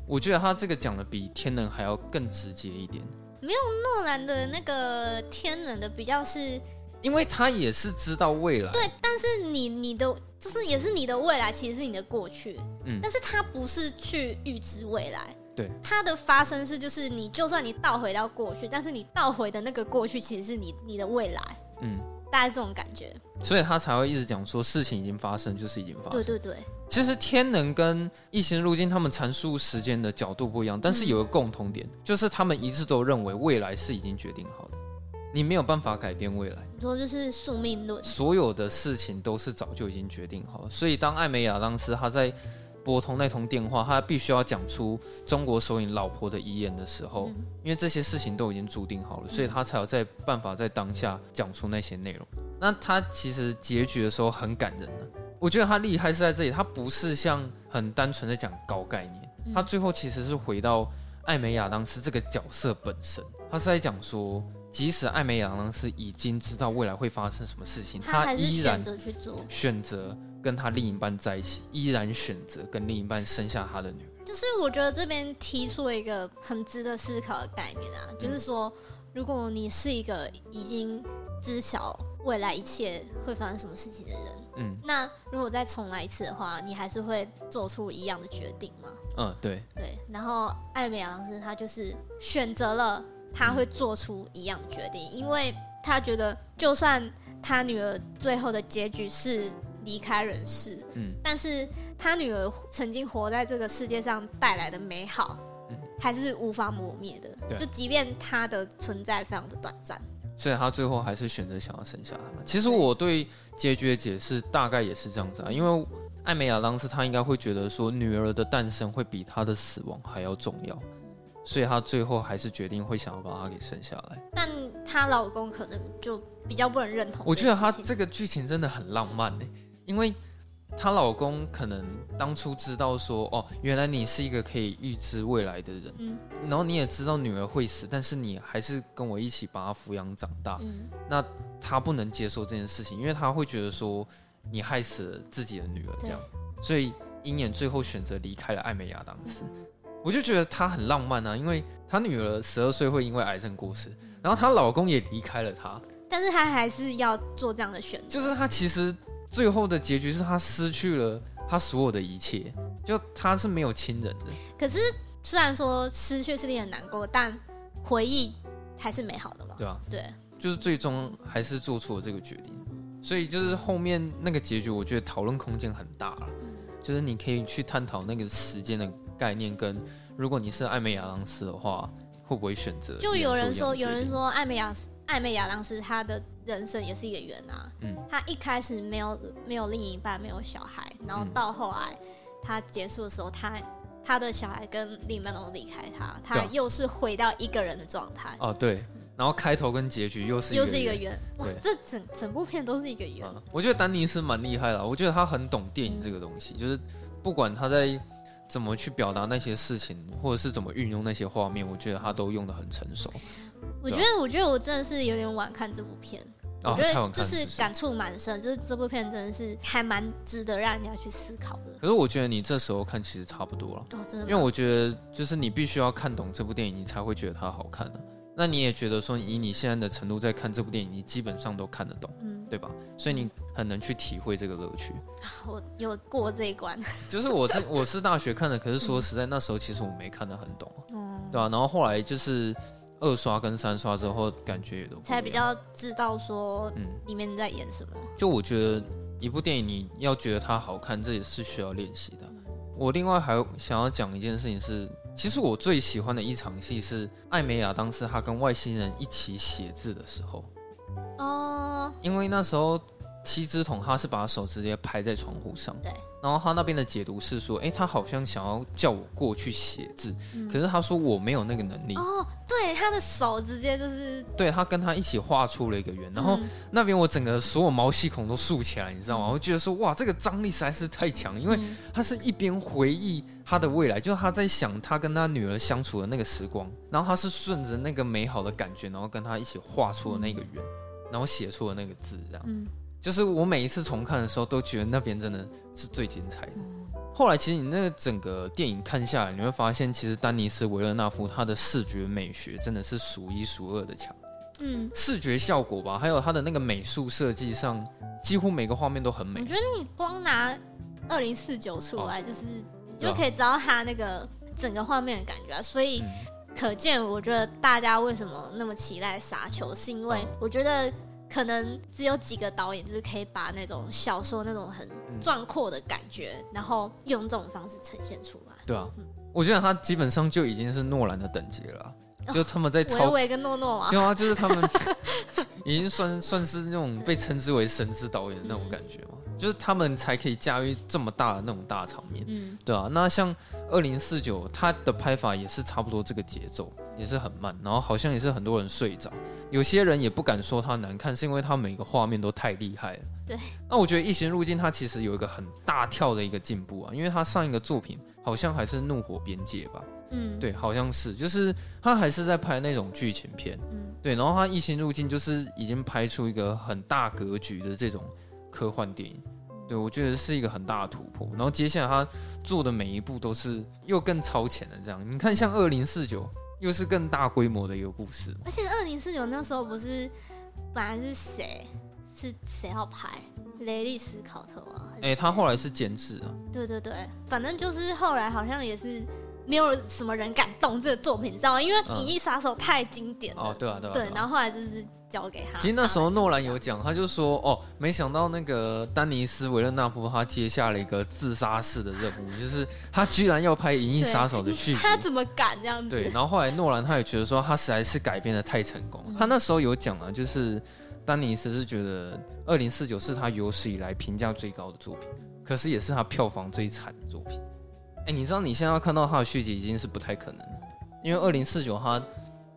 我觉得他这个讲的比天能还要更直接一点。
没有诺兰的那个天能的比较是，
因为他也是知道未来。
对，但是你你的就是也是你的未来，其实是你的过去。嗯，但是他不是去预知未来。
对，
它的发生是，就是你就算你倒回到过去，但是你倒回的那个过去其实是你你的未来，嗯，大概这种感觉，
所以他才会一直讲说事情已经发生，就是已经发生。
对对对，
其实天能跟异形入境他们阐述时间的角度不一样，但是有个共同点，嗯、就是他们一致都认为未来是已经决定好的，你没有办法改变未来。
你说就是宿命论，
所有的事情都是早就已经决定好了，所以当艾美亚当时他在。拨通那通电话，他必须要讲出中国首领老婆的遗言的时候，嗯、因为这些事情都已经注定好了，所以他才有在办法在当下讲出那些内容。那他其实结局的时候很感人的，我觉得他厉害是在这里，他不是像很单纯的讲高概念，他最后其实是回到艾美亚当斯这个角色本身，他是在讲说。即使艾美亚当斯已经知道未来会发生什么事情，他依然
去做
选择跟他另一半在一起，依然选择跟另一半生下他的女儿。
就是我觉得这边提出了一个很值得思考的概念啊，就是说，如果你是一个已经知晓未来一切会发生什么事情的人，嗯，那如果再重来一次的话，你还是会做出一样的决定吗？
嗯，对
对。然后艾美亚当斯他就是选择了。他会做出一样的决定，因为他觉得，就算他女儿最后的结局是离开人世，嗯，但是他女儿曾经活在这个世界上带来的美好，嗯，还是无法磨灭的。对，就即便他的存在非常的短暂，
所以他最后还是选择想要生下他们。其实我对结局的解释大概也是这样子啊，因为艾美亚当时他应该会觉得说，女儿的诞生会比她的死亡还要重要。所以她最后还是决定会想要把她给生下来，
但她老公可能就比较不能认同。
我觉得她这个剧情真的很浪漫呢，因为她老公可能当初知道说，哦，原来你是一个可以预知未来的人，嗯，然后你也知道女儿会死，但是你还是跟我一起把她抚养长大，嗯，那她不能接受这件事情，因为她会觉得说你害死了自己的女儿，这样，所以鹰眼最后选择离开了艾美亚当斯。我就觉得她很浪漫啊，因为她女儿十二岁会因为癌症过世，然后她老公也离开了她，
但是她还是要做这样的选择。
就是她其实最后的结局是他失去了他所有的一切，就他是没有亲人的。
可是虽然说失去是令人难过，但回忆还是美好的嘛。
对啊，
对，
就是最终还是做出了这个决定，所以就是后面那个结局，我觉得讨论空间很大了，就是你可以去探讨那个时间的。概念跟如果你是艾美亚当斯的话，会不会选择？
就有人说，有人说艾美亚艾美亚当斯他的人生也是一个圆啊。嗯，他一开始没有没有另一半，没有小孩，然后到后来他结束的时候，他他的小孩跟另一半都离开他，他又是回到一个人的状态。
哦，对。然后开头跟结局又是
又是一个圆。哇，这整整部片都是一个圆。
我觉得丹尼斯蛮厉害的，我觉得他很懂电影这个东西，就是不管他在。怎么去表达那些事情，或者是怎么运用那些画面，我觉得他都用的很成熟。
我觉得，我觉得我真的是有点晚看这部片，我觉得就是感触蛮深，就是这部片真的是还蛮值得让人家去思考的。
可是我觉得你这时候看其实差不多了，因为我觉得就是你必须要看懂这部电影，你才会觉得它好看的。那你也觉得说，以你现在的程度在看这部电影，你基本上都看得懂，嗯，对吧？所以你很能去体会这个乐趣。
我有过这一关，
就是我这我是大学看的，可是说实在，那时候其实我没看得很懂，嗯，对吧？然后后来就是二刷跟三刷之后，感觉也都
才比较知道说，嗯，里面在演什么。
就我觉得一部电影你要觉得它好看，这也是需要练习的。我另外还想要讲一件事情是，其实我最喜欢的一场戏是艾美亚当时她跟外星人一起写字的时候。哦，因为那时候。七只桶，他是把手直接拍在窗户上，
对。
然后他那边的解读是说，哎，他好像想要叫我过去写字，嗯、可是他说我没有那个能力。
哦，对，他的手直接就是，
对他跟他一起画出了一个圆，然后那边我整个所有毛细孔都竖起来，你知道吗？我觉得说，哇，这个张力实在是太强，因为他是一边回忆他的未来，就是他在想他跟他女儿相处的那个时光，然后他是顺着那个美好的感觉，然后跟他一起画出了那个圆，然后写出了那个字，这样。嗯就是我每一次重看的时候，都觉得那边真的是最精彩的。后来，其实你那个整个电影看下来，你会发现，其实丹尼斯·维勒纳夫他的视觉美学真的是数一数二的强。嗯，视觉效果吧，还有他的那个美术设计上，几乎每个画面都很美。
我觉得你光拿二零四九出来，就是你就可以知道他那个整个画面的感觉啊。所以可见，我觉得大家为什么那么期待《沙丘》，是因为我觉得。可能只有几个导演，就是可以把那种小说那种很壮阔的感觉，嗯、然后用这种方式呈现出来。
对啊，嗯、我觉得他基本上就已经是诺兰的等级了，哦、就他们在超
维维跟诺诺嘛，
对啊，就是他们 已经算算是那种被称之为神之导演的那种感觉嘛。就是他们才可以驾驭这么大的那种大场面，嗯，对啊。那像二零四九，它的拍法也是差不多这个节奏，也是很慢，然后好像也是很多人睡着。有些人也不敢说它难看，是因为它每个画面都太厉害了。
对。
那我觉得《异形入境》它其实有一个很大跳的一个进步啊，因为它上一个作品好像还是《怒火边界》吧，嗯，对，好像是，就是他还是在拍那种剧情片，嗯，对。然后他《异形入境》就是已经拍出一个很大格局的这种。科幻电影，对，我觉得是一个很大的突破。然后接下来他做的每一步都是又更超前的这样。你看，像二零四九又是更大规模的一个故事。
而且二零四九那时候不是本来是谁是谁要拍雷利斯考特吗？
哎、欸，他后来是监制啊。
对对对，反正就是后来好像也是没有什么人敢动这个作品，你知道吗？因为《银翼杀手》太经典了。
哦，对啊，对啊。
对，然后后来就是。交给他。
其实那时候诺兰有讲，他就说：“哦，没想到那个丹尼斯·维勒纳夫他接下了一个自杀式的任务，就是他居然要拍《银翼杀手》的续集。
他怎么敢这样子？
对。然后后来诺兰他也觉得说，他实在是改编的太成功。嗯、他那时候有讲啊，就是丹尼斯是觉得《二零四九》是他有史以来评价最高的作品，可是也是他票房最惨的作品。哎，你知道你现在要看到他的续集已经是不太可能了，因为《二零四九》他。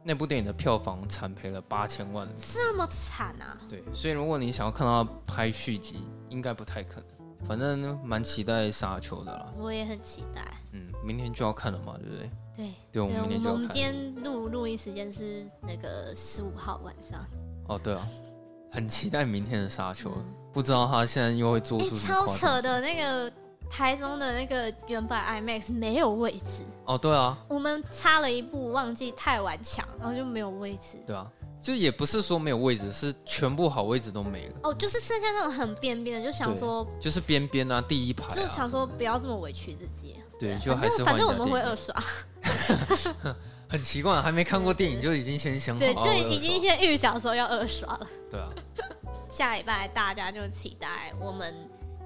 那部电影的票房惨赔了八千万，
这么惨啊！
对，所以如果你想要看到拍续集，应该不太可能。反正蛮期待沙丘的啦，
我也很期待。
嗯，明天就要看了嘛，对不对？
对，
对，我们明天就要看。
我们今天录录音时间是那个十五号晚上。
哦，对啊，很期待明天的沙丘，嗯、不知道他现在又会做出什么
超扯的那个。台中的那个原版 IMAX 没有位置
哦，对啊，
我们差了一部忘记太顽强，然后就没有位置。
对啊，就也不是说没有位置，是全部好位置都没了。
哦，就是剩下那种很边边的，就想说
就是边边啊，第一排、啊，
就是想说不要这么委屈自己。
对，对就还是
反正我们会二刷。
很奇怪，还没看过电影就已经先想好，
对，就已经先预想说要二刷了。
对啊，
下礼拜大家就期待我们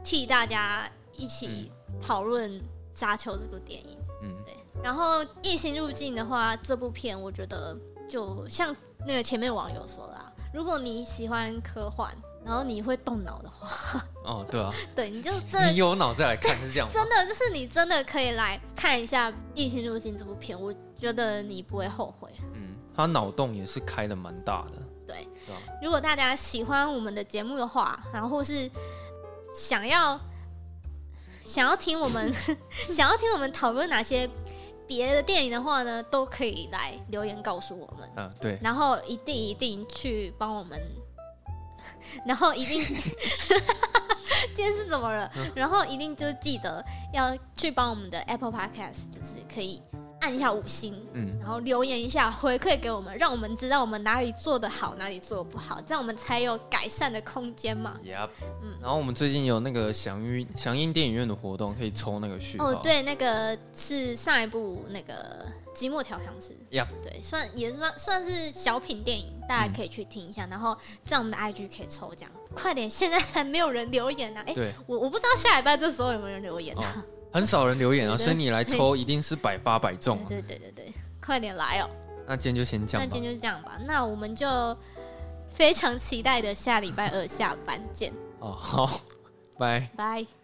替大家。一起讨论《沙丘》这部电影，嗯，对。然后《异形入境》的话，这部片我觉得就像那个前面网友说的啊，如果你喜欢科幻，然后你会动脑的话，
哦，对啊，
对，你就真的
你有脑再来看是这样，
真的就是你真的可以来看一下《异形入境》这部片，我觉得你不会后悔。
嗯，他脑洞也是开的蛮大的。
对，如果大家喜欢我们的节目的话，然后或是想要。想要听我们 想要听我们讨论哪些别的电影的话呢，都可以来留言告诉我们。
嗯，对。
然后一定一定去帮我们，然后一定，今天是怎么了？然后一定就记得要去帮我们的 Apple Podcast，就是可以。按一下五星，嗯，然后留言一下回馈给我们，让我们知道我们哪里做的好，哪里做的不好，这样我们才有改善的空间嘛。
Yep，嗯。然后我们最近有那个响应响应电影院的活动，可以抽那个序号。
哦，对，那个是上一部那个《寂寞调香师》。
Yep，
对，算也算算是小品电影，大家可以去听一下。嗯、然后在我们的 IG 可以抽奖，快点！现在还没有人留言呢、啊。哎，我我不知道下礼拜这时候有没有人留言呢、啊。哦
很少人留言啊，所以你来抽一定是百发百中。
对对对对对，快点来哦！
那今天就先讲，
那今天就这样吧。那我们就非常期待的下礼拜二下班见。
哦，好，拜
拜。